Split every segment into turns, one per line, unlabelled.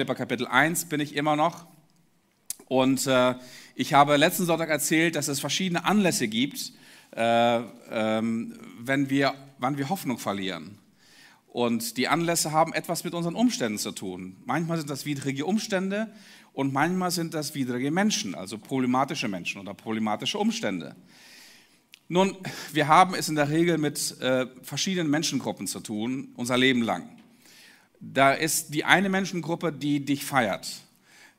Philippa Kapitel 1 bin ich immer noch. Und äh, ich habe letzten Sonntag erzählt, dass es verschiedene Anlässe gibt, äh, ähm, wenn wir, wann wir Hoffnung verlieren. Und die Anlässe haben etwas mit unseren Umständen zu tun. Manchmal sind das widrige Umstände und manchmal sind das widrige Menschen, also problematische Menschen oder problematische Umstände. Nun, wir haben es in der Regel mit äh, verschiedenen Menschengruppen zu tun, unser Leben lang. Da ist die eine Menschengruppe, die dich feiert,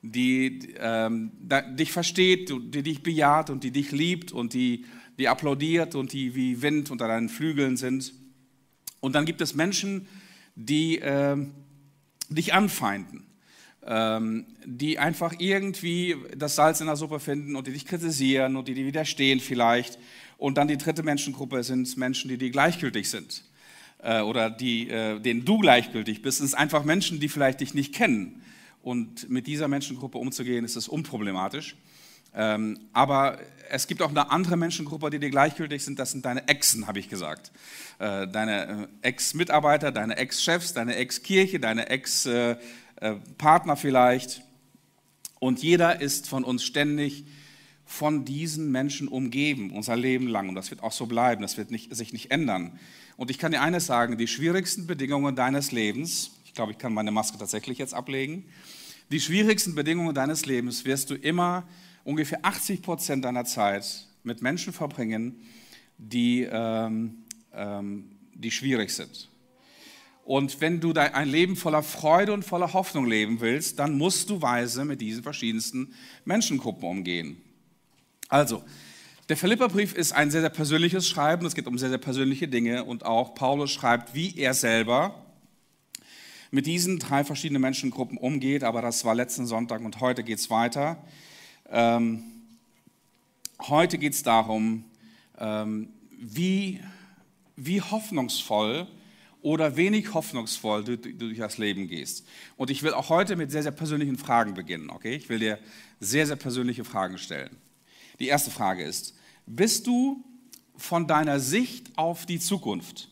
die ähm, da, dich versteht, die dich bejaht und die dich liebt und die, die applaudiert und die wie Wind unter deinen Flügeln sind. Und dann gibt es Menschen, die äh, dich anfeinden, ähm, die einfach irgendwie das Salz in der Suppe finden und die dich kritisieren und die dir widerstehen vielleicht. Und dann die dritte Menschengruppe sind Menschen, die dir gleichgültig sind äh, oder die, äh, denen du gleichgültig bist. Es sind einfach Menschen, die vielleicht dich nicht kennen. Und mit dieser Menschengruppe umzugehen, ist es unproblematisch. Ähm, aber es gibt auch eine andere Menschengruppe, die dir gleichgültig sind. Das sind deine Exen, habe ich gesagt. Äh, deine äh, Ex-Mitarbeiter, deine Ex-Chefs, deine Ex-Kirche, deine Ex-Partner vielleicht. Und jeder ist von uns ständig von diesen Menschen umgeben, unser Leben lang. Und das wird auch so bleiben, das wird nicht, sich nicht ändern. Und ich kann dir eines sagen, die schwierigsten Bedingungen deines Lebens, ich glaube, ich kann meine Maske tatsächlich jetzt ablegen, die schwierigsten Bedingungen deines Lebens wirst du immer ungefähr 80 Prozent deiner Zeit mit Menschen verbringen, die, ähm, ähm, die schwierig sind. Und wenn du ein Leben voller Freude und voller Hoffnung leben willst, dann musst du weise mit diesen verschiedensten Menschengruppen umgehen. Also, der Philipperbrief ist ein sehr, sehr persönliches Schreiben. Es geht um sehr, sehr persönliche Dinge. Und auch Paulus schreibt, wie er selber mit diesen drei verschiedenen Menschengruppen umgeht. Aber das war letzten Sonntag und heute geht es weiter. Ähm, heute geht es darum, ähm, wie, wie hoffnungsvoll oder wenig hoffnungsvoll du, du, durch das Leben gehst. Und ich will auch heute mit sehr, sehr persönlichen Fragen beginnen. Okay? Ich will dir sehr, sehr persönliche Fragen stellen. Die erste Frage ist, bist du von deiner Sicht auf die Zukunft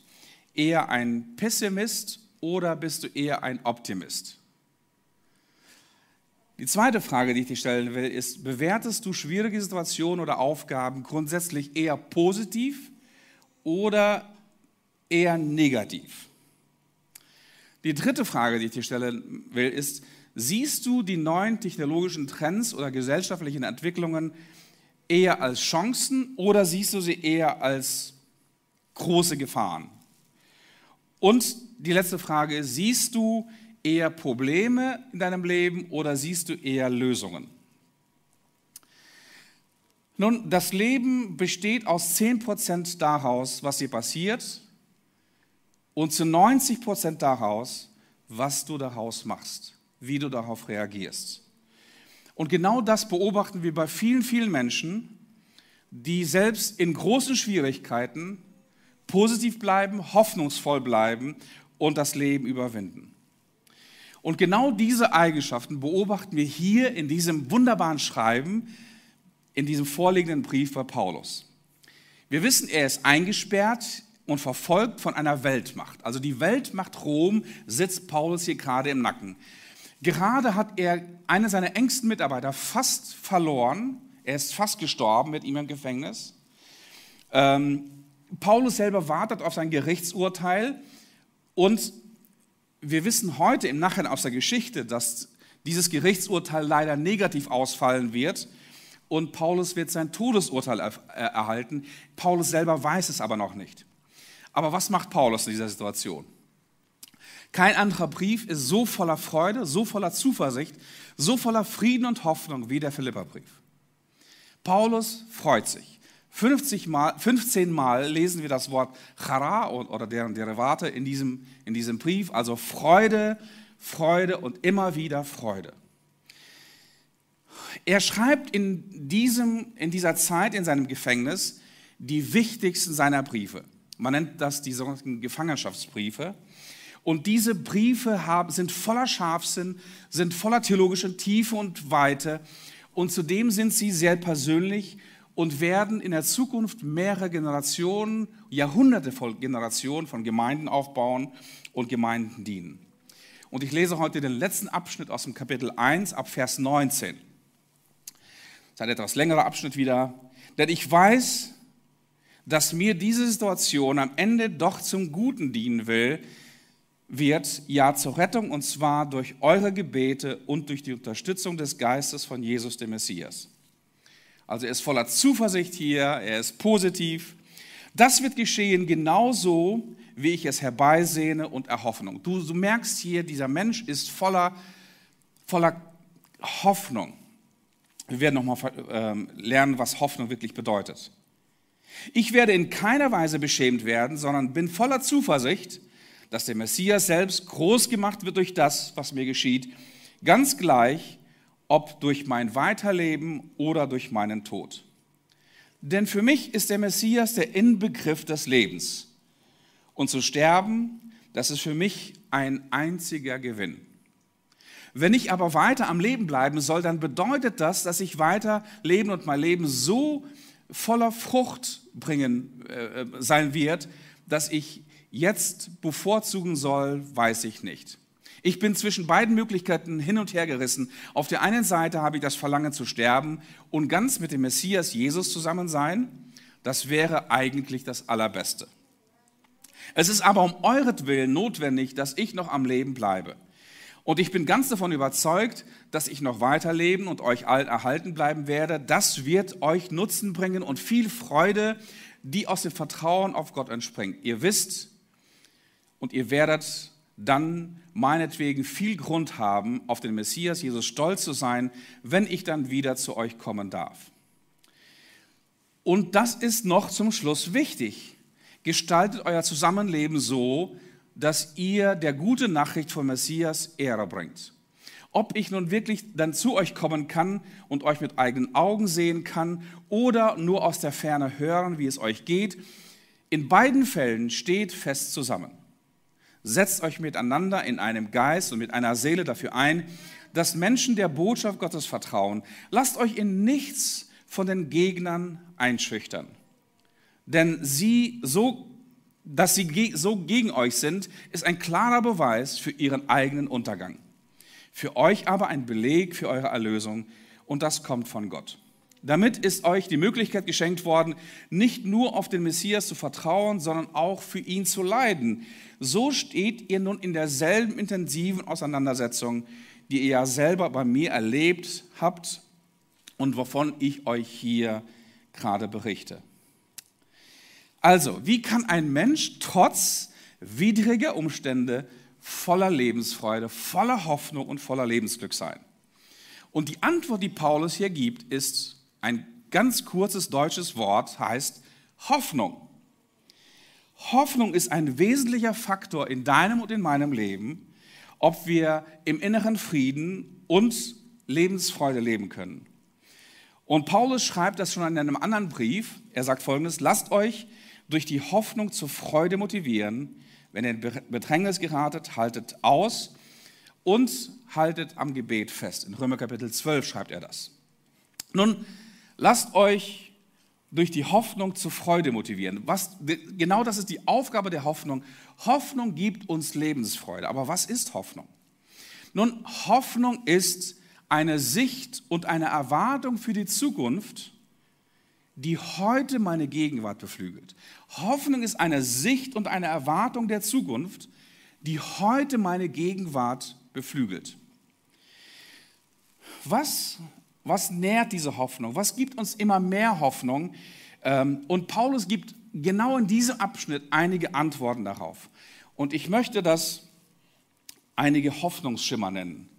eher ein Pessimist oder bist du eher ein Optimist? Die zweite Frage, die ich dir stellen will, ist, bewertest du schwierige Situationen oder Aufgaben grundsätzlich eher positiv oder eher negativ? Die dritte Frage, die ich dir stellen will, ist, siehst du die neuen technologischen Trends oder gesellschaftlichen Entwicklungen eher als Chancen oder siehst du sie eher als große Gefahren? Und die letzte Frage siehst du eher Probleme in deinem Leben oder siehst du eher Lösungen? Nun, das Leben besteht aus 10% daraus, was dir passiert und zu 90% daraus, was du daraus machst, wie du darauf reagierst. Und genau das beobachten wir bei vielen, vielen Menschen, die selbst in großen Schwierigkeiten positiv bleiben, hoffnungsvoll bleiben und das Leben überwinden. Und genau diese Eigenschaften beobachten wir hier in diesem wunderbaren Schreiben, in diesem vorliegenden Brief bei Paulus. Wir wissen, er ist eingesperrt und verfolgt von einer Weltmacht. Also die Weltmacht Rom sitzt Paulus hier gerade im Nacken. Gerade hat er einen seiner engsten Mitarbeiter fast verloren. Er ist fast gestorben mit ihm im Gefängnis. Ähm, Paulus selber wartet auf sein Gerichtsurteil und wir wissen heute im Nachhinein aus der Geschichte, dass dieses Gerichtsurteil leider negativ ausfallen wird und Paulus wird sein Todesurteil erhalten. Paulus selber weiß es aber noch nicht. Aber was macht Paulus in dieser Situation? Kein anderer Brief ist so voller Freude, so voller Zuversicht, so voller Frieden und Hoffnung wie der Philipperbrief. Paulus freut sich. 50 Mal, 15 Mal lesen wir das Wort Chara oder deren Derivate in diesem, in diesem Brief, also Freude, Freude und immer wieder Freude. Er schreibt in, diesem, in dieser Zeit in seinem Gefängnis die wichtigsten seiner Briefe. Man nennt das die sogenannten Gefangenschaftsbriefe. Und diese Briefe haben, sind voller Scharfsinn, sind voller theologischer Tiefe und Weite. Und zudem sind sie sehr persönlich und werden in der Zukunft mehrere Generationen, Jahrhunderte von Generationen von Gemeinden aufbauen und Gemeinden dienen. Und ich lese heute den letzten Abschnitt aus dem Kapitel 1 ab Vers 19. Das ist ein etwas längerer Abschnitt wieder. Denn ich weiß, dass mir diese Situation am Ende doch zum Guten dienen will, wird, ja zur Rettung, und zwar durch eure Gebete und durch die Unterstützung des Geistes von Jesus, dem Messias. Also er ist voller Zuversicht hier, er ist positiv. Das wird geschehen genauso, wie ich es herbeisehne und Erhoffnung. Du, du merkst hier, dieser Mensch ist voller, voller Hoffnung. Wir werden nochmal ähm, lernen, was Hoffnung wirklich bedeutet. Ich werde in keiner Weise beschämt werden, sondern bin voller Zuversicht, dass der Messias selbst groß gemacht wird durch das, was mir geschieht, ganz gleich, ob durch mein Weiterleben oder durch meinen Tod. Denn für mich ist der Messias der Inbegriff des Lebens. Und zu sterben, das ist für mich ein einziger Gewinn. Wenn ich aber weiter am Leben bleiben soll, dann bedeutet das, dass ich weiter leben und mein Leben so voller Frucht bringen äh, sein wird, dass ich jetzt bevorzugen soll, weiß ich nicht. Ich bin zwischen beiden Möglichkeiten hin und her gerissen. Auf der einen Seite habe ich das Verlangen zu sterben und ganz mit dem Messias Jesus zusammen sein. Das wäre eigentlich das Allerbeste. Es ist aber um euretwillen notwendig, dass ich noch am Leben bleibe. Und ich bin ganz davon überzeugt, dass ich noch weiterleben und euch allen erhalten bleiben werde. Das wird euch Nutzen bringen und viel Freude, die aus dem Vertrauen auf Gott entspringt. Ihr wisst, und ihr werdet dann meinetwegen viel Grund haben, auf den Messias Jesus stolz zu sein, wenn ich dann wieder zu euch kommen darf. Und das ist noch zum Schluss wichtig. Gestaltet euer Zusammenleben so, dass ihr der gute Nachricht vom Messias Ehre bringt. Ob ich nun wirklich dann zu euch kommen kann und euch mit eigenen Augen sehen kann oder nur aus der Ferne hören, wie es euch geht, in beiden Fällen steht fest zusammen. Setzt euch miteinander in einem Geist und mit einer Seele dafür ein, dass Menschen der Botschaft Gottes vertrauen. Lasst euch in nichts von den Gegnern einschüchtern. Denn sie so, dass sie so gegen euch sind, ist ein klarer Beweis für ihren eigenen Untergang. Für euch aber ein Beleg für eure Erlösung und das kommt von Gott. Damit ist euch die Möglichkeit geschenkt worden, nicht nur auf den Messias zu vertrauen, sondern auch für ihn zu leiden. So steht ihr nun in derselben intensiven Auseinandersetzung, die ihr ja selber bei mir erlebt habt und wovon ich euch hier gerade berichte. Also, wie kann ein Mensch trotz widriger Umstände voller Lebensfreude, voller Hoffnung und voller Lebensglück sein? Und die Antwort, die Paulus hier gibt, ist ein ganz kurzes deutsches Wort heißt Hoffnung. Hoffnung ist ein wesentlicher Faktor in deinem und in meinem Leben, ob wir im inneren Frieden und Lebensfreude leben können. Und Paulus schreibt das schon in einem anderen Brief. Er sagt folgendes, lasst euch durch die Hoffnung zur Freude motivieren. Wenn ihr in Bedrängnis geratet, haltet aus und haltet am Gebet fest. In Römer Kapitel 12 schreibt er das. Nun, Lasst euch durch die Hoffnung zur Freude motivieren. Was, genau das ist die Aufgabe der Hoffnung. Hoffnung gibt uns Lebensfreude. Aber was ist Hoffnung? Nun, Hoffnung ist eine Sicht und eine Erwartung für die Zukunft, die heute meine Gegenwart beflügelt. Hoffnung ist eine Sicht und eine Erwartung der Zukunft, die heute meine Gegenwart beflügelt. Was was nährt diese Hoffnung? Was gibt uns immer mehr Hoffnung? Ähm, und Paulus gibt genau in diesem Abschnitt einige Antworten darauf. Und ich möchte das einige Hoffnungsschimmer nennen.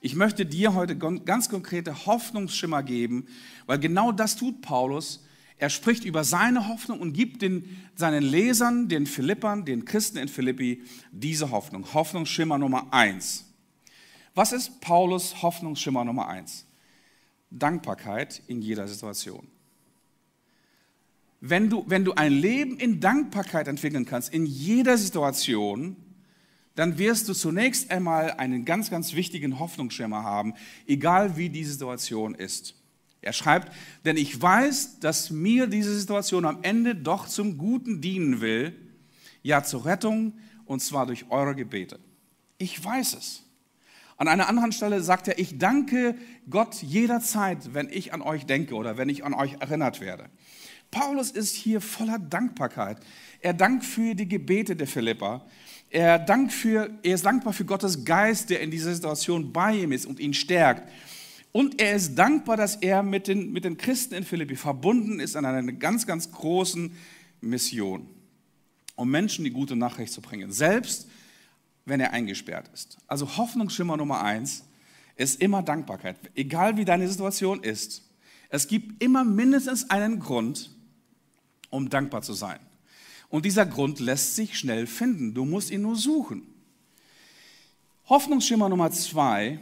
Ich möchte dir heute ganz konkrete Hoffnungsschimmer geben, weil genau das tut Paulus. Er spricht über seine Hoffnung und gibt den, seinen Lesern, den Philippern, den Christen in Philippi diese Hoffnung. Hoffnungsschimmer Nummer eins. Was ist Paulus Hoffnungsschimmer Nummer eins? Dankbarkeit in jeder Situation. Wenn du, wenn du ein Leben in Dankbarkeit entwickeln kannst, in jeder Situation, dann wirst du zunächst einmal einen ganz, ganz wichtigen Hoffnungsschimmer haben, egal wie die Situation ist. Er schreibt, denn ich weiß, dass mir diese Situation am Ende doch zum Guten dienen will, ja zur Rettung, und zwar durch eure Gebete. Ich weiß es. An einer anderen Stelle sagt er, ich danke Gott jederzeit, wenn ich an euch denke oder wenn ich an euch erinnert werde. Paulus ist hier voller Dankbarkeit. Er dankt für die Gebete der Philippa. Er, dankt für, er ist dankbar für Gottes Geist, der in dieser Situation bei ihm ist und ihn stärkt. Und er ist dankbar, dass er mit den, mit den Christen in Philippi verbunden ist an einer ganz, ganz großen Mission, um Menschen die gute Nachricht zu bringen, selbst wenn er eingesperrt ist. Also Hoffnungsschimmer Nummer eins ist immer Dankbarkeit, egal wie deine Situation ist. Es gibt immer mindestens einen Grund, um dankbar zu sein. Und dieser Grund lässt sich schnell finden. Du musst ihn nur suchen. Hoffnungsschimmer Nummer zwei,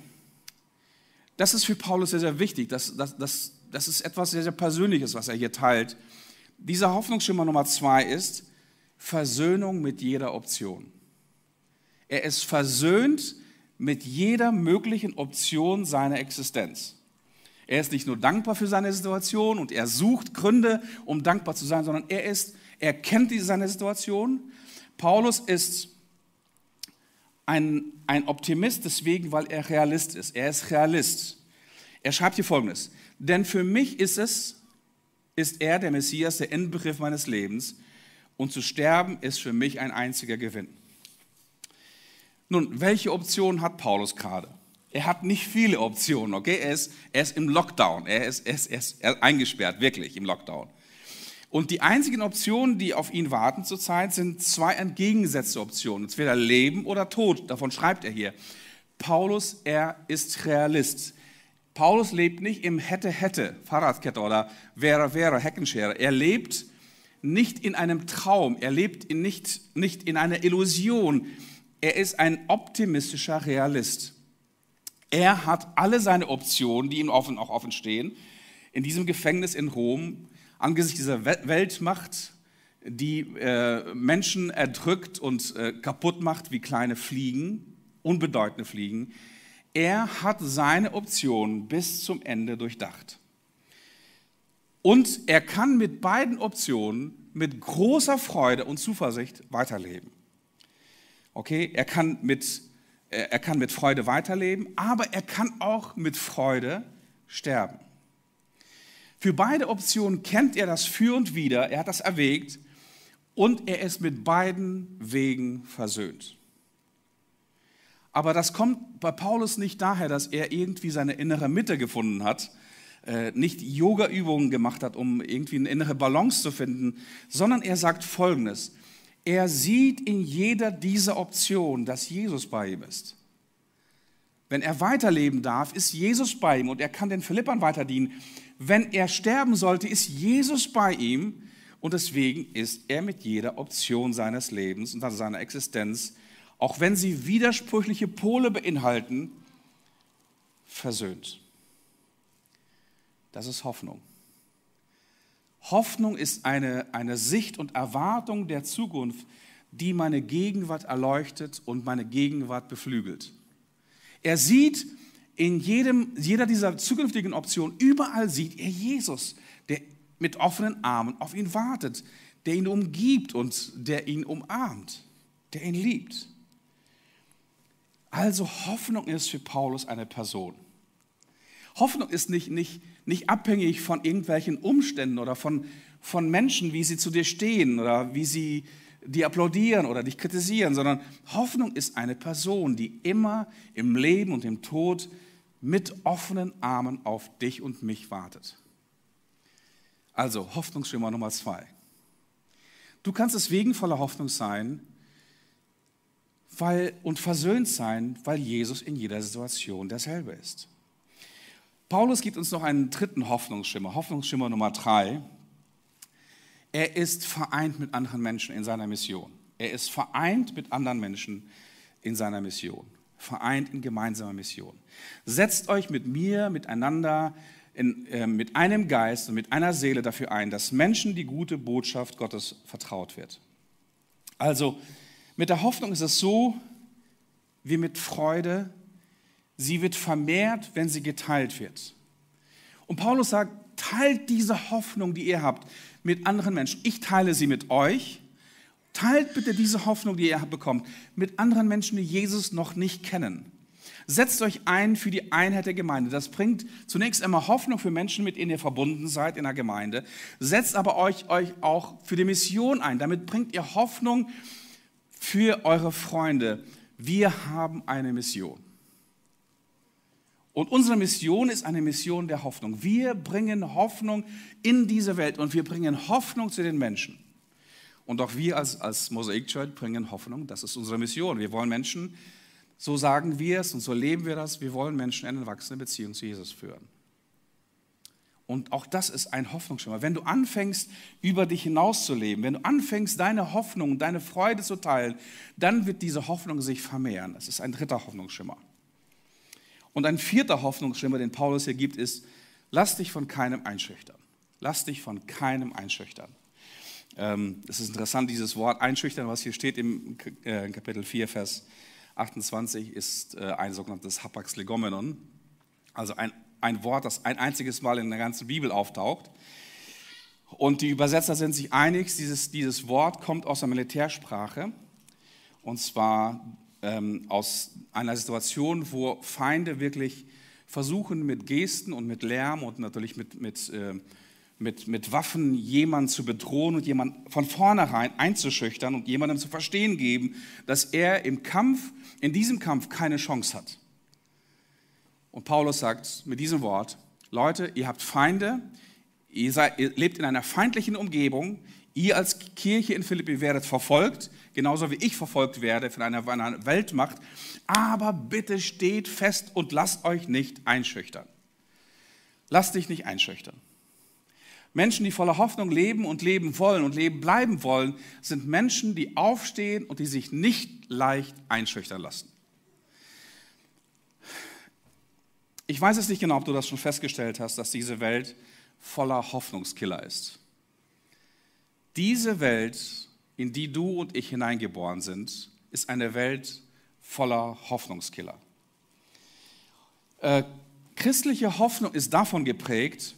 das ist für Paulus sehr, sehr wichtig. Das, das, das, das ist etwas sehr, sehr Persönliches, was er hier teilt. Dieser Hoffnungsschimmer Nummer zwei ist Versöhnung mit jeder Option. Er ist versöhnt mit jeder möglichen Option seiner Existenz. Er ist nicht nur dankbar für seine Situation und er sucht Gründe, um dankbar zu sein, sondern er ist er kennt seine Situation. Paulus ist ein, ein Optimist deswegen, weil er Realist ist. Er ist Realist. Er schreibt hier Folgendes. Denn für mich ist es, ist er der Messias, der Endbegriff meines Lebens. Und zu sterben ist für mich ein einziger Gewinn. Nun, welche Optionen hat Paulus gerade? Er hat nicht viele Optionen, okay? Er ist, er ist im Lockdown, er ist, er, ist, er ist eingesperrt, wirklich im Lockdown. Und die einzigen Optionen, die auf ihn warten zurzeit, sind zwei entgegengesetzte Optionen. Entweder Leben oder Tod. Davon schreibt er hier. Paulus, er ist Realist. Paulus lebt nicht im Hätte-Hätte, Fahrradkette oder Wäre-Wäre, Heckenschere. Er lebt nicht in einem Traum. Er lebt in nicht, nicht in einer Illusion. Er ist ein optimistischer Realist. Er hat alle seine Optionen, die ihm offen, auch offen stehen, in diesem Gefängnis in Rom angesichts dieser Weltmacht, die äh, Menschen erdrückt und äh, kaputt macht wie kleine Fliegen, unbedeutende Fliegen, er hat seine Optionen bis zum Ende durchdacht. Und er kann mit beiden Optionen mit großer Freude und Zuversicht weiterleben. Okay, er kann mit, er kann mit Freude weiterleben, aber er kann auch mit Freude sterben. Für beide Optionen kennt er das Für und Wider, er hat das erwägt und er ist mit beiden Wegen versöhnt. Aber das kommt bei Paulus nicht daher, dass er irgendwie seine innere Mitte gefunden hat, äh, nicht Yoga-Übungen gemacht hat, um irgendwie eine innere Balance zu finden, sondern er sagt Folgendes. Er sieht in jeder dieser Optionen, dass Jesus bei ihm ist. Wenn er weiterleben darf, ist Jesus bei ihm und er kann den Philippern weiterdienen wenn er sterben sollte, ist Jesus bei ihm und deswegen ist er mit jeder Option seines Lebens und seiner Existenz, auch wenn sie widersprüchliche Pole beinhalten, versöhnt. Das ist Hoffnung. Hoffnung ist eine, eine Sicht und Erwartung der Zukunft, die meine Gegenwart erleuchtet und meine Gegenwart beflügelt. Er sieht, in jedem, jeder dieser zukünftigen Optionen, überall sieht er Jesus, der mit offenen Armen auf ihn wartet, der ihn umgibt und der ihn umarmt, der ihn liebt. Also Hoffnung ist für Paulus eine Person. Hoffnung ist nicht, nicht, nicht abhängig von irgendwelchen Umständen oder von, von Menschen, wie sie zu dir stehen oder wie sie dir applaudieren oder dich kritisieren, sondern Hoffnung ist eine Person, die immer im Leben und im Tod mit offenen Armen auf dich und mich wartet. Also Hoffnungsschimmer Nummer zwei. Du kannst deswegen voller Hoffnung sein weil, und versöhnt sein, weil Jesus in jeder Situation derselbe ist. Paulus gibt uns noch einen dritten Hoffnungsschimmer, Hoffnungsschimmer Nummer drei. Er ist vereint mit anderen Menschen in seiner Mission. Er ist vereint mit anderen Menschen in seiner Mission vereint in gemeinsamer Mission. Setzt euch mit mir, miteinander, in, äh, mit einem Geist und mit einer Seele dafür ein, dass Menschen die gute Botschaft Gottes vertraut wird. Also mit der Hoffnung ist es so wie mit Freude, sie wird vermehrt, wenn sie geteilt wird. Und Paulus sagt, teilt diese Hoffnung, die ihr habt, mit anderen Menschen. Ich teile sie mit euch Teilt bitte diese Hoffnung, die ihr bekommt, mit anderen Menschen, die Jesus noch nicht kennen. Setzt euch ein für die Einheit der Gemeinde. Das bringt zunächst einmal Hoffnung für Menschen, mit denen ihr verbunden seid in der Gemeinde. Setzt aber euch, euch auch für die Mission ein. Damit bringt ihr Hoffnung für eure Freunde. Wir haben eine Mission. Und unsere Mission ist eine Mission der Hoffnung. Wir bringen Hoffnung in diese Welt und wir bringen Hoffnung zu den Menschen. Und auch wir als, als Mosaic Church bringen Hoffnung. Das ist unsere Mission. Wir wollen Menschen, so sagen wir es und so leben wir das, wir wollen Menschen in eine wachsende Beziehung zu Jesus führen. Und auch das ist ein Hoffnungsschimmer. Wenn du anfängst, über dich hinauszuleben, wenn du anfängst, deine Hoffnung, deine Freude zu teilen, dann wird diese Hoffnung sich vermehren. Das ist ein dritter Hoffnungsschimmer. Und ein vierter Hoffnungsschimmer, den Paulus hier gibt, ist, lass dich von keinem einschüchtern. Lass dich von keinem einschüchtern. Ähm, es ist interessant, dieses Wort einschüchtern, was hier steht im äh, Kapitel 4, Vers 28, ist äh, ein sogenanntes Hapax legomenon, also ein, ein Wort, das ein einziges Mal in der ganzen Bibel auftaucht. Und die Übersetzer sind sich einig, dieses, dieses Wort kommt aus der Militärsprache. Und zwar ähm, aus einer Situation, wo Feinde wirklich versuchen, mit Gesten und mit Lärm und natürlich mit, mit, äh, mit, mit Waffen jemanden zu bedrohen und jemanden von vornherein einzuschüchtern und jemandem zu verstehen geben, dass er im Kampf, in diesem Kampf keine Chance hat. Und Paulus sagt mit diesem Wort, Leute, ihr habt Feinde, ihr, seid, ihr lebt in einer feindlichen Umgebung, ihr als Kirche in Philippi werdet verfolgt, genauso wie ich verfolgt werde von einer, Weltmacht. Aber bitte steht fest und lasst euch nicht einschüchtern. Lasst dich nicht einschüchtern. Menschen, die voller Hoffnung leben und leben wollen und leben bleiben wollen, sind Menschen, die aufstehen und die sich nicht leicht einschüchtern lassen. Ich weiß es nicht genau, ob du das schon festgestellt hast, dass diese Welt voller Hoffnungskiller ist. Diese Welt in die du und ich hineingeboren sind, ist eine Welt voller Hoffnungskiller. Äh, christliche Hoffnung ist davon geprägt,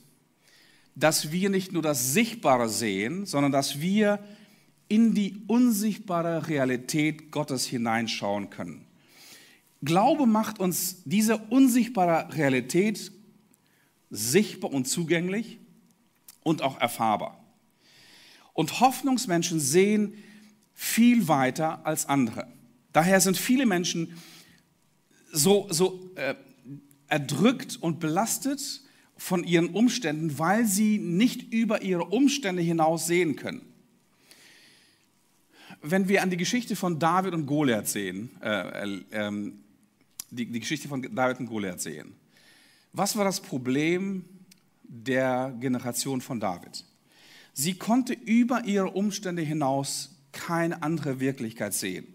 dass wir nicht nur das Sichtbare sehen, sondern dass wir in die unsichtbare Realität Gottes hineinschauen können. Glaube macht uns diese unsichtbare Realität sichtbar und zugänglich und auch erfahrbar. Und Hoffnungsmenschen sehen viel weiter als andere. Daher sind viele Menschen so, so äh, erdrückt und belastet von ihren Umständen, weil sie nicht über ihre Umstände hinaus sehen können. Wenn wir an die Geschichte von David und Goliath sehen, äh, äh, die, die Geschichte von David und Goliath sehen, was war das Problem der Generation von David? Sie konnte über ihre Umstände hinaus keine andere Wirklichkeit sehen.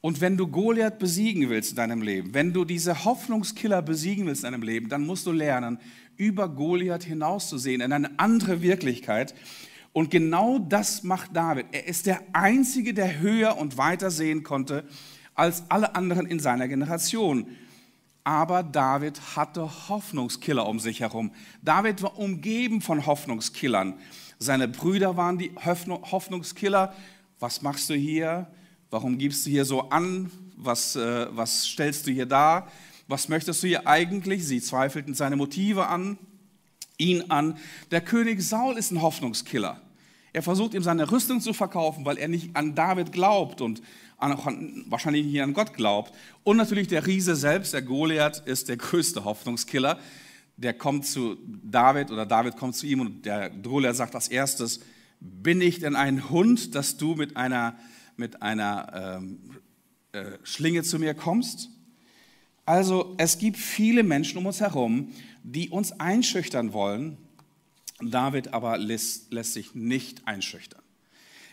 Und wenn du Goliath besiegen willst in deinem Leben, wenn du diese Hoffnungskiller besiegen willst in deinem Leben, dann musst du lernen, über Goliath hinauszusehen, in eine andere Wirklichkeit. Und genau das macht David. Er ist der Einzige, der höher und weiter sehen konnte als alle anderen in seiner Generation. Aber David hatte Hoffnungskiller um sich herum. David war umgeben von Hoffnungskillern. Seine Brüder waren die Hoffnungskiller. Was machst du hier? Warum gibst du hier so an? Was, äh, was stellst du hier dar? Was möchtest du hier eigentlich? Sie zweifelten seine Motive an, ihn an. Der König Saul ist ein Hoffnungskiller. Er versucht ihm seine Rüstung zu verkaufen, weil er nicht an David glaubt und an, wahrscheinlich nicht an Gott glaubt. Und natürlich der Riese selbst, der Goliath, ist der größte Hoffnungskiller. Der kommt zu David oder David kommt zu ihm und der Goliath sagt als erstes, bin ich denn ein Hund, dass du mit einer, mit einer ähm, äh, Schlinge zu mir kommst? Also es gibt viele Menschen um uns herum, die uns einschüchtern wollen. David aber lässt, lässt sich nicht einschüchtern.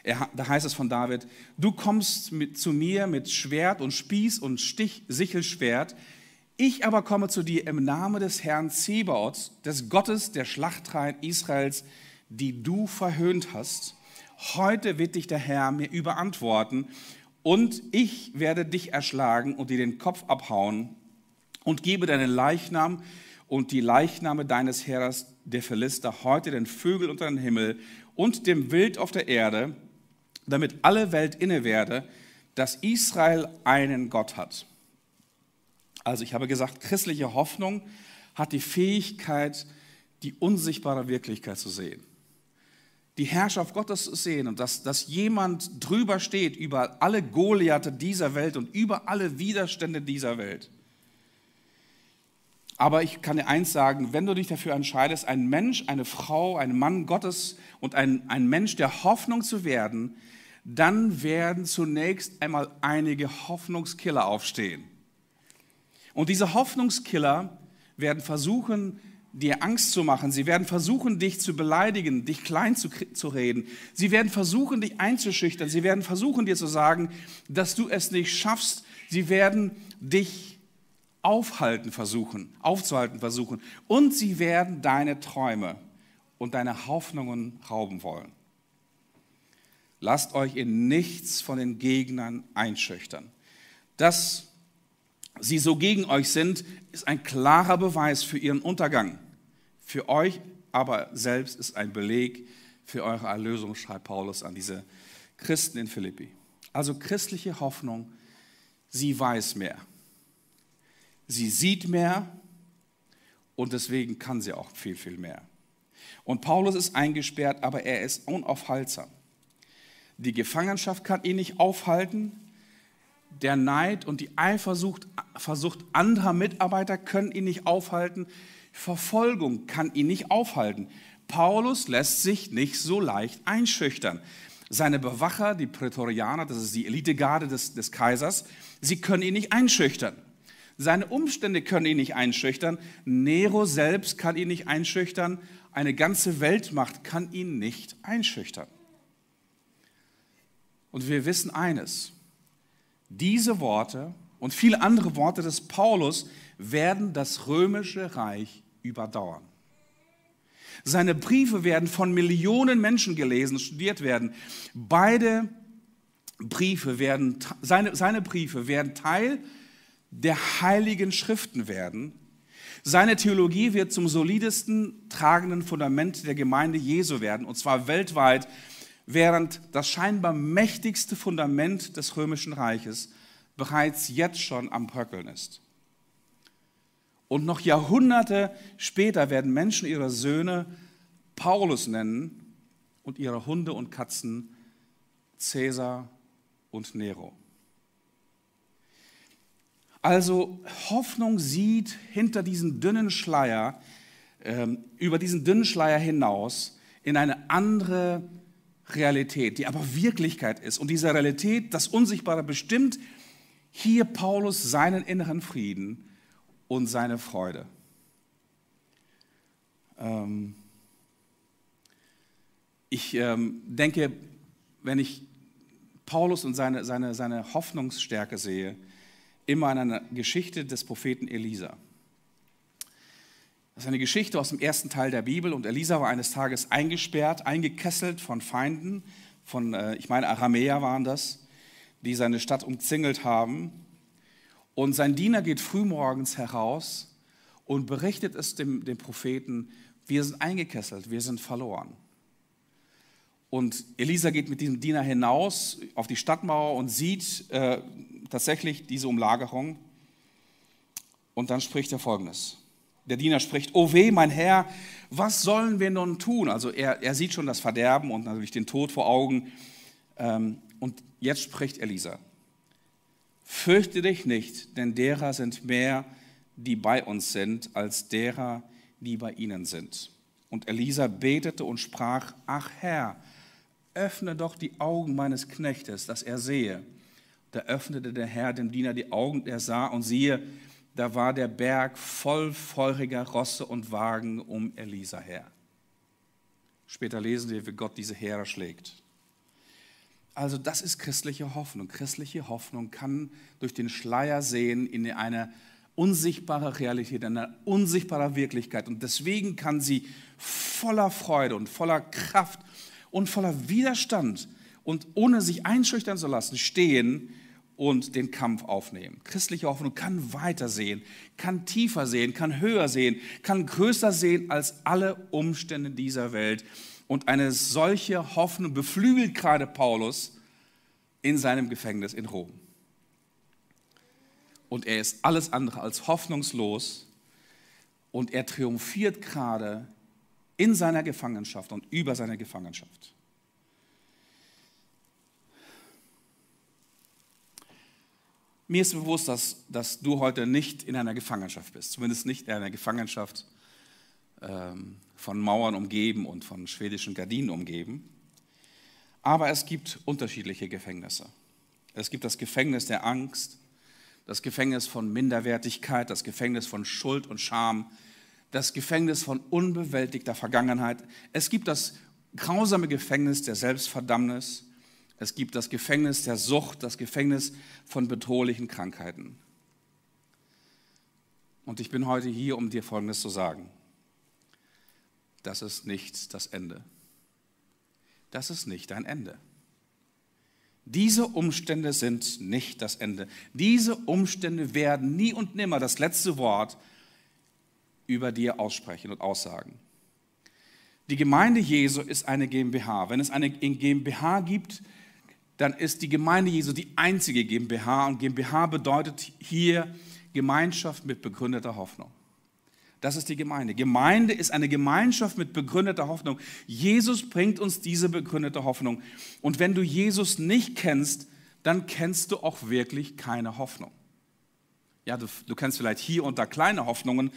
Er, da heißt es von David, du kommst mit, zu mir mit Schwert und Spieß und Stich, Sichelschwert. Ich aber komme zu dir im Namen des Herrn Zebaoth, des Gottes der Schlachtreihen Israels, die du verhöhnt hast. Heute wird dich der Herr mir überantworten und ich werde dich erschlagen und dir den Kopf abhauen und gebe deinen Leichnam und die Leichname deines Heeres, der Philister, heute den Vögel unter den Himmel und dem Wild auf der Erde damit alle Welt inne werde, dass Israel einen Gott hat. Also ich habe gesagt, christliche Hoffnung hat die Fähigkeit, die unsichtbare Wirklichkeit zu sehen. Die Herrschaft Gottes zu sehen und dass, dass jemand drüber steht über alle Goliathe dieser Welt und über alle Widerstände dieser Welt. Aber ich kann dir eins sagen, wenn du dich dafür entscheidest, ein Mensch, eine Frau, ein Mann Gottes und ein, ein Mensch der Hoffnung zu werden, dann werden zunächst einmal einige Hoffnungskiller aufstehen. Und diese Hoffnungskiller werden versuchen, dir Angst zu machen. Sie werden versuchen, dich zu beleidigen, dich klein zu, zu reden. Sie werden versuchen, dich einzuschüchtern. Sie werden versuchen, dir zu sagen, dass du es nicht schaffst. Sie werden dich aufhalten versuchen, aufzuhalten versuchen. Und sie werden deine Träume und deine Hoffnungen rauben wollen. Lasst euch in nichts von den Gegnern einschüchtern. Dass sie so gegen euch sind, ist ein klarer Beweis für ihren Untergang. Für euch aber selbst ist ein Beleg für eure Erlösung, schreibt Paulus an diese Christen in Philippi. Also christliche Hoffnung, sie weiß mehr. Sie sieht mehr und deswegen kann sie auch viel, viel mehr. Und Paulus ist eingesperrt, aber er ist unaufhaltsam. Die Gefangenschaft kann ihn nicht aufhalten. Der Neid und die Eifersucht Versucht anderer Mitarbeiter können ihn nicht aufhalten. Verfolgung kann ihn nicht aufhalten. Paulus lässt sich nicht so leicht einschüchtern. Seine Bewacher, die Prätorianer, das ist die Elitegarde des, des Kaisers, sie können ihn nicht einschüchtern. Seine Umstände können ihn nicht einschüchtern. Nero selbst kann ihn nicht einschüchtern. Eine ganze Weltmacht kann ihn nicht einschüchtern. Und wir wissen eines, diese Worte und viele andere Worte des Paulus werden das römische Reich überdauern. Seine Briefe werden von Millionen Menschen gelesen, studiert werden. Beide Briefe werden, seine, seine Briefe werden Teil der heiligen Schriften werden. Seine Theologie wird zum solidesten tragenden Fundament der Gemeinde Jesu werden, und zwar weltweit während das scheinbar mächtigste Fundament des römischen Reiches bereits jetzt schon am Bröckeln ist. Und noch Jahrhunderte später werden Menschen ihre Söhne Paulus nennen und ihre Hunde und Katzen Cäsar und Nero. Also Hoffnung sieht hinter diesen dünnen Schleier, äh, über diesen dünnen Schleier hinaus in eine andere Realität, die aber Wirklichkeit ist. Und diese Realität, das Unsichtbare, bestimmt hier Paulus seinen inneren Frieden und seine Freude. Ähm ich ähm, denke, wenn ich Paulus und seine, seine, seine Hoffnungsstärke sehe, immer an Geschichte des Propheten Elisa. Das ist eine Geschichte aus dem ersten Teil der Bibel und Elisa war eines Tages eingesperrt, eingekesselt von Feinden, von, äh, ich meine, Aramäer waren das, die seine Stadt umzingelt haben. Und sein Diener geht frühmorgens heraus und berichtet es dem, dem Propheten, wir sind eingekesselt, wir sind verloren. Und Elisa geht mit diesem Diener hinaus auf die Stadtmauer und sieht äh, tatsächlich diese Umlagerung. Und dann spricht er folgendes. Der Diener spricht, oh weh, mein Herr, was sollen wir nun tun? Also er, er sieht schon das Verderben und natürlich den Tod vor Augen. Ähm, und jetzt spricht Elisa, fürchte dich nicht, denn derer sind mehr, die bei uns sind, als derer, die bei ihnen sind. Und Elisa betete und sprach, ach Herr, öffne doch die Augen meines Knechtes, dass er sehe. Da öffnete der Herr dem Diener die Augen, er sah und siehe, da war der Berg voll feuriger Rosse und Wagen um Elisa her. Später lesen wir, wie Gott diese Heere schlägt. Also das ist christliche Hoffnung. Christliche Hoffnung kann durch den Schleier sehen in eine unsichtbare Realität, eine unsichtbare Wirklichkeit. Und deswegen kann sie voller Freude und voller Kraft und voller Widerstand und ohne sich einschüchtern zu lassen stehen und den Kampf aufnehmen. Christliche Hoffnung kann weiter sehen, kann tiefer sehen, kann höher sehen, kann größer sehen als alle Umstände dieser Welt. Und eine solche Hoffnung beflügelt gerade Paulus in seinem Gefängnis in Rom. Und er ist alles andere als hoffnungslos und er triumphiert gerade in seiner Gefangenschaft und über seine Gefangenschaft. Mir ist bewusst, dass, dass du heute nicht in einer Gefangenschaft bist, zumindest nicht in einer Gefangenschaft ähm, von Mauern umgeben und von schwedischen Gardinen umgeben. Aber es gibt unterschiedliche Gefängnisse. Es gibt das Gefängnis der Angst, das Gefängnis von Minderwertigkeit, das Gefängnis von Schuld und Scham, das Gefängnis von unbewältigter Vergangenheit. Es gibt das grausame Gefängnis der Selbstverdammnis. Es gibt das Gefängnis der Sucht, das Gefängnis von bedrohlichen Krankheiten. Und ich bin heute hier, um dir Folgendes zu sagen das ist nicht das Ende. Das ist nicht dein Ende. Diese Umstände sind nicht das Ende. Diese Umstände werden nie und nimmer das letzte Wort über dir aussprechen und aussagen. Die Gemeinde Jesu ist eine GmbH. Wenn es eine GmbH gibt, dann ist die Gemeinde Jesu die einzige GmbH und GmbH bedeutet hier Gemeinschaft mit begründeter Hoffnung. Das ist die Gemeinde. Gemeinde ist eine Gemeinschaft mit begründeter Hoffnung. Jesus bringt uns diese begründete Hoffnung. Und wenn du Jesus nicht kennst, dann kennst du auch wirklich keine Hoffnung. Ja, du, du kennst vielleicht hier und da kleine Hoffnungen,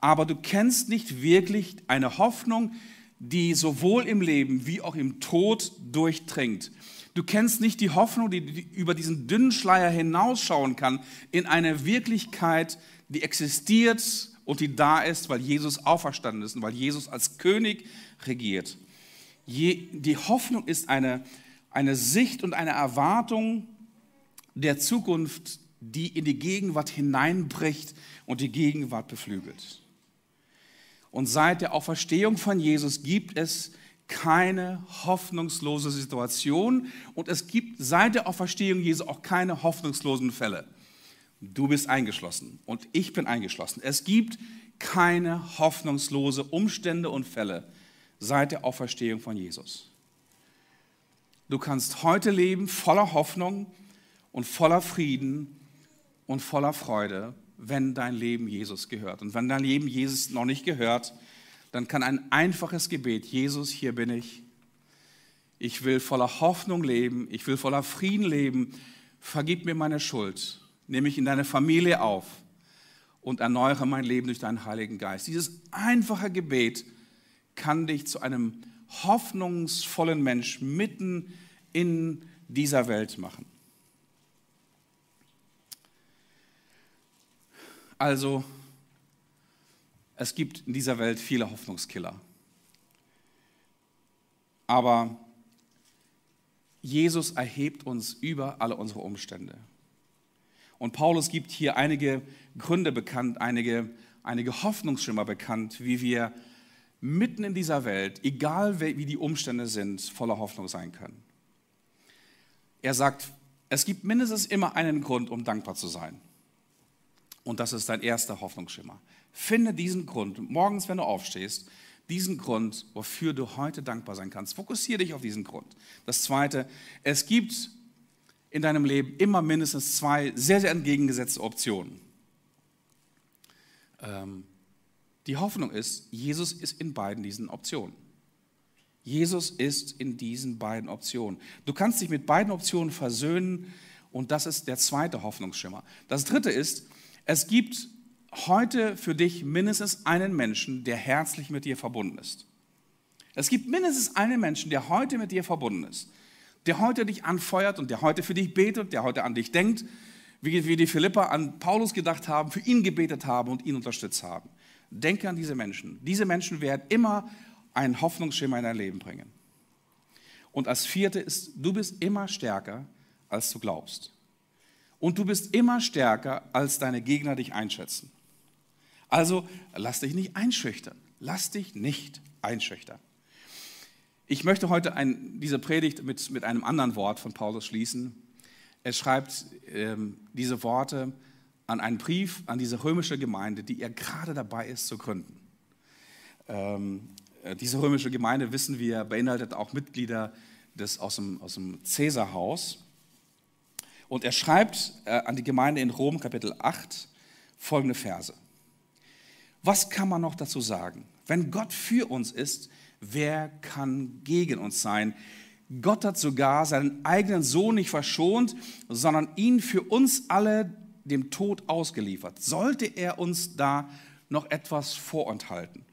aber du kennst nicht wirklich eine Hoffnung, die sowohl im Leben wie auch im Tod durchdringt. Du kennst nicht die Hoffnung, die, über diesen dünnen Schleier hinausschauen kann in eine Wirklichkeit, die existiert, und die da ist, weil Jesus auferstanden ist und weil Jesus als König regiert. Die Hoffnung ist eine, eine Sicht und eine Erwartung der Zukunft, die in die Gegenwart hineinbricht und die Gegenwart beflügelt. Und seit der Auferstehung von Jesus gibt es keine hoffnungslose Situation und es gibt seit der Auferstehung Jesu auch keine hoffnungslosen Fälle. Du bist eingeschlossen und ich bin eingeschlossen. Es gibt keine hoffnungslose Umstände und Fälle seit der Auferstehung von Jesus. Du kannst heute leben voller Hoffnung und voller Frieden und voller Freude, wenn dein Leben Jesus gehört. Und wenn dein Leben Jesus noch nicht gehört, dann kann ein einfaches Gebet, Jesus, hier bin ich. Ich will voller Hoffnung leben, ich will voller Frieden leben. Vergib mir meine Schuld nehme ich in deine Familie auf und erneuere mein Leben durch deinen Heiligen Geist. Dieses einfache Gebet kann dich zu einem hoffnungsvollen Mensch mitten in dieser Welt machen. Also, es gibt in dieser Welt viele Hoffnungskiller. Aber Jesus erhebt uns über alle unsere Umstände. Und Paulus gibt hier einige Gründe bekannt, einige, einige Hoffnungsschimmer bekannt, wie wir mitten in dieser Welt, egal wie die Umstände sind, voller Hoffnung sein können. Er sagt, es gibt mindestens immer einen Grund, um dankbar zu sein. Und das ist dein erster Hoffnungsschimmer. Finde diesen Grund, morgens, wenn du aufstehst, diesen Grund, wofür du heute dankbar sein kannst. Fokussiere dich auf diesen Grund. Das zweite, es gibt in deinem Leben immer mindestens zwei sehr, sehr entgegengesetzte Optionen. Ähm, die Hoffnung ist, Jesus ist in beiden diesen Optionen. Jesus ist in diesen beiden Optionen. Du kannst dich mit beiden Optionen versöhnen und das ist der zweite Hoffnungsschimmer. Das dritte ist, es gibt heute für dich mindestens einen Menschen, der herzlich mit dir verbunden ist. Es gibt mindestens einen Menschen, der heute mit dir verbunden ist der heute dich anfeuert und der heute für dich betet, der heute an dich denkt, wie, die Philippa an Paulus gedacht haben, für ihn gebetet haben und ihn unterstützt haben. Denke an diese Menschen. Diese Menschen werden immer ein Hoffnungsschimmer in dein Leben bringen. Und als vierte ist, du bist immer stärker, als du glaubst. Und du bist immer stärker, als deine Gegner dich einschätzen. Also lass dich nicht einschüchtern. Lass dich nicht einschüchtern. Ich möchte heute ein, diese Predigt mit, mit einem anderen Wort von Paulus schließen. Er schreibt ähm, diese Worte an einen Brief an diese römische Gemeinde, die er gerade dabei ist zu gründen. Ähm, Äh, diese römische Gemeinde, wissen wir, beinhaltet auch Mitglieder des, aus dem, aus dem Cäsarhaus. Und er schreibt äh, an die Gemeinde in Rom, Kapitel 8, folgende Verse. Was kann man noch dazu sagen? Wenn Gott für uns ist, wer kann gegen uns sein? Gott hat sogar seinen eigenen Sohn nicht verschont, sondern ihn für uns alle dem Tod ausgeliefert. Sollte er uns da noch etwas vorenthalten?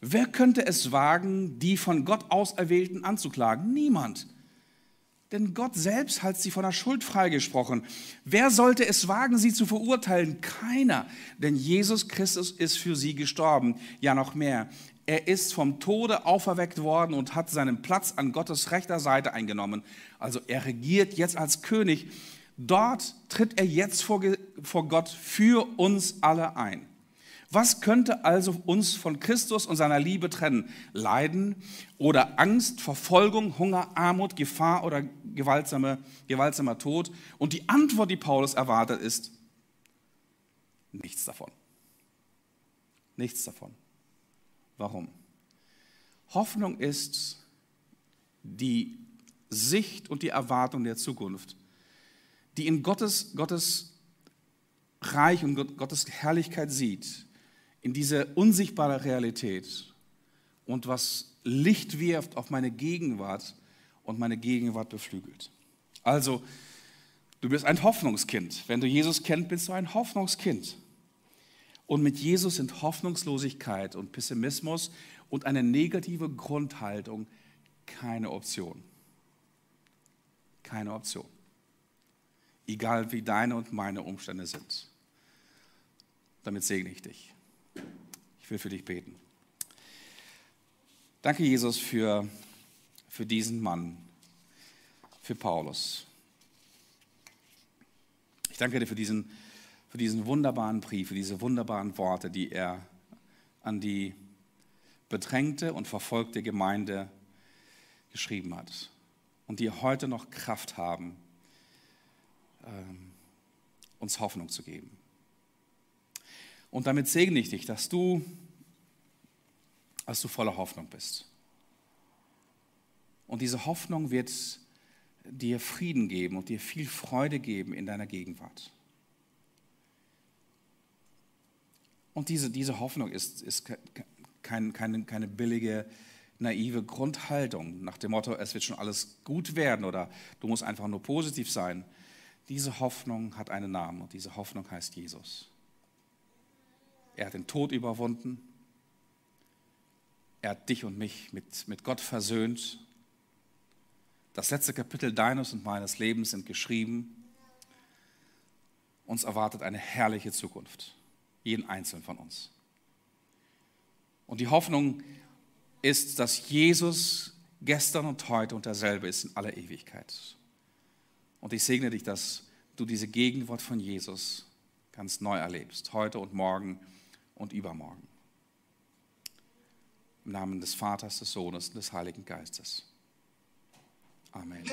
Wer könnte es wagen, die von Gott Auserwählten anzuklagen? Niemand. Denn Gott selbst hat sie von der Schuld freigesprochen. Wer sollte es wagen, sie zu verurteilen? Keiner. Denn Jesus Christus ist für sie gestorben. Ja, noch mehr. Er ist vom Tode auferweckt worden und hat seinen Platz an Gottes rechter Seite eingenommen. Also er regiert jetzt als König. Dort tritt er jetzt vor, Gott für uns alle ein. Was könnte also uns von Christus und seiner Liebe trennen? Leiden oder Angst, Verfolgung, Hunger, Armut, Gefahr oder gewaltsamer, gewaltsamer Tod? Und die Antwort, die Paulus erwartet, ist nichts davon. Nichts davon. Warum? Hoffnung ist die Sicht und die Erwartung der Zukunft, die in Gottes, Gottes Reich und Gottes Herrlichkeit sieht in diese unsichtbare Realität und was Licht wirft auf meine Gegenwart und meine Gegenwart beflügelt. Also, du bist ein Hoffnungskind. Wenn du Jesus kennst, bist du ein Hoffnungskind. Und mit Jesus sind Hoffnungslosigkeit und Pessimismus und eine negative Grundhaltung keine Option. Keine Option. Egal wie deine und meine Umstände sind. Damit segne ich dich. Ich will für dich beten. Danke, Jesus, für, für diesen Mann, für Paulus. Ich danke dir für diesen, für diesen wunderbaren Brief, für diese wunderbaren Worte, die er an die bedrängte und verfolgte Gemeinde geschrieben hat und die heute noch Kraft haben, ähm, uns Hoffnung zu geben. Und damit segne ich dich, dass du, als du voller Hoffnung bist. Und diese Hoffnung wird dir Frieden geben und dir viel Freude geben in deiner Gegenwart. Und diese, diese Hoffnung ist, ist kein, keine, keine billige, naive Grundhaltung nach dem Motto, es wird schon alles gut werden oder du musst einfach nur positiv sein. Diese Hoffnung hat einen Namen und diese Hoffnung heißt Jesus. Er hat den Tod überwunden. Er hat dich und mich mit, mit Gott versöhnt. Das letzte Kapitel deines und meines Lebens sind geschrieben. Uns erwartet eine herrliche Zukunft. Jeden einzelnen von uns. Und die Hoffnung ist, dass Jesus gestern und heute und derselbe ist in aller Ewigkeit. Und ich segne dich, dass du diese Gegenwart von Jesus ganz neu erlebst, heute und morgen und übermorgen. Im Namen des Vaters, des Sohnes und des Heiligen Geistes. Amen.